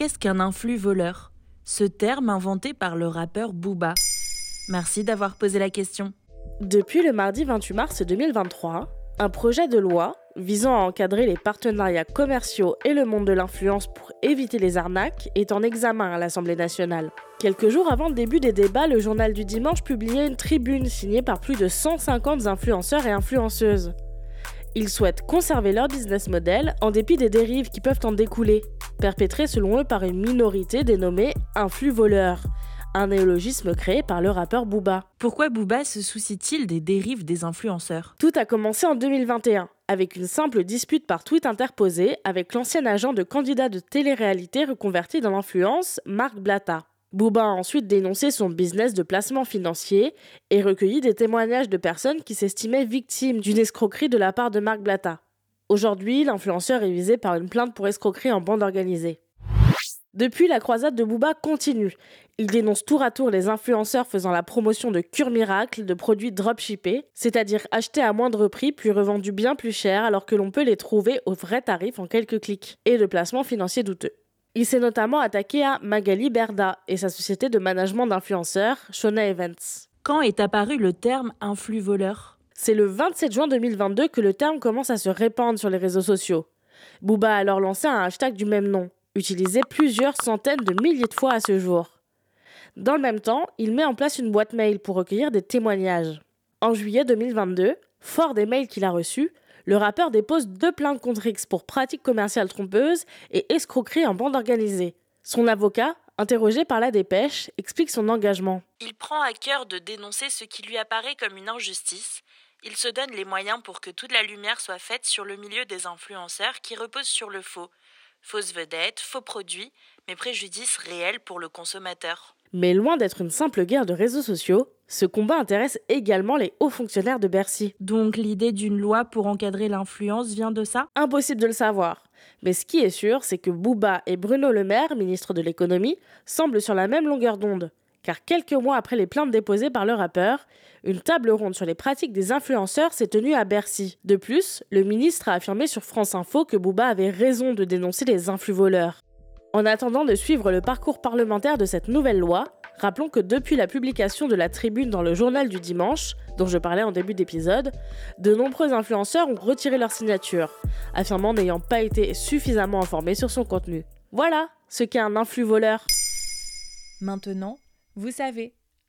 Qu'est-ce qu'un influx voleur? Ce terme inventé par le rappeur Booba. Merci d'avoir posé la question. Depuis le mardi 28 mars 2023, un projet de loi visant à encadrer les partenariats commerciaux et le monde de l'influence pour éviter les arnaques est en examen à l'Assemblée nationale. Quelques jours avant le début des débats, le journal du dimanche publiait une tribune signée par plus de 150 influenceurs et influenceuses. Ils souhaitent conserver leur business model en dépit des dérives qui peuvent en découler, perpétrées selon eux par une minorité dénommée influx voleurs un néologisme créé par le rappeur Booba. Pourquoi Booba se soucie-t-il des dérives des influenceurs? Tout a commencé en 2021, avec une simple dispute par tweet interposé avec l'ancien agent de candidat de télé-réalité reconverti dans l'influence, Marc Blatta. Booba a ensuite dénoncé son business de placement financier et recueilli des témoignages de personnes qui s'estimaient victimes d'une escroquerie de la part de Marc Blatta. Aujourd'hui, l'influenceur est visé par une plainte pour escroquerie en bande organisée. Depuis, la croisade de Booba continue. Il dénonce tour à tour les influenceurs faisant la promotion de cure miracle de produits dropshippés, c'est-à-dire achetés à moindre prix puis revendus bien plus cher alors que l'on peut les trouver au vrai tarif en quelques clics, et de placements financiers douteux. Il s'est notamment attaqué à Magali Berda et sa société de management d'influenceurs, Shona Events. Quand est apparu le terme influx voleur C'est le 27 juin 2022 que le terme commence à se répandre sur les réseaux sociaux. Booba a alors lancé un hashtag du même nom, utilisé plusieurs centaines de milliers de fois à ce jour. Dans le même temps, il met en place une boîte mail pour recueillir des témoignages. En juillet 2022, fort des mails qu'il a reçus, le rappeur dépose deux plaintes contre X pour pratiques commerciales trompeuses et escroquerie en bande organisée. Son avocat, interrogé par la dépêche, explique son engagement. Il prend à cœur de dénoncer ce qui lui apparaît comme une injustice. Il se donne les moyens pour que toute la lumière soit faite sur le milieu des influenceurs qui repose sur le faux, fausses vedettes, faux produits, mais préjudices réels pour le consommateur. Mais loin d'être une simple guerre de réseaux sociaux, ce combat intéresse également les hauts fonctionnaires de Bercy. Donc l'idée d'une loi pour encadrer l'influence vient de ça? Impossible de le savoir. Mais ce qui est sûr, c'est que Bouba et Bruno Le Maire, ministre de l'économie, semblent sur la même longueur d'onde. Car quelques mois après les plaintes déposées par le rappeur, une table ronde sur les pratiques des influenceurs s'est tenue à Bercy. De plus, le ministre a affirmé sur France Info que Bouba avait raison de dénoncer les influx voleurs. En attendant de suivre le parcours parlementaire de cette nouvelle loi, rappelons que depuis la publication de la tribune dans le journal du dimanche, dont je parlais en début d'épisode, de nombreux influenceurs ont retiré leur signature, affirmant n'ayant pas été suffisamment informés sur son contenu. Voilà ce qu'est un influx voleur. Maintenant, vous savez,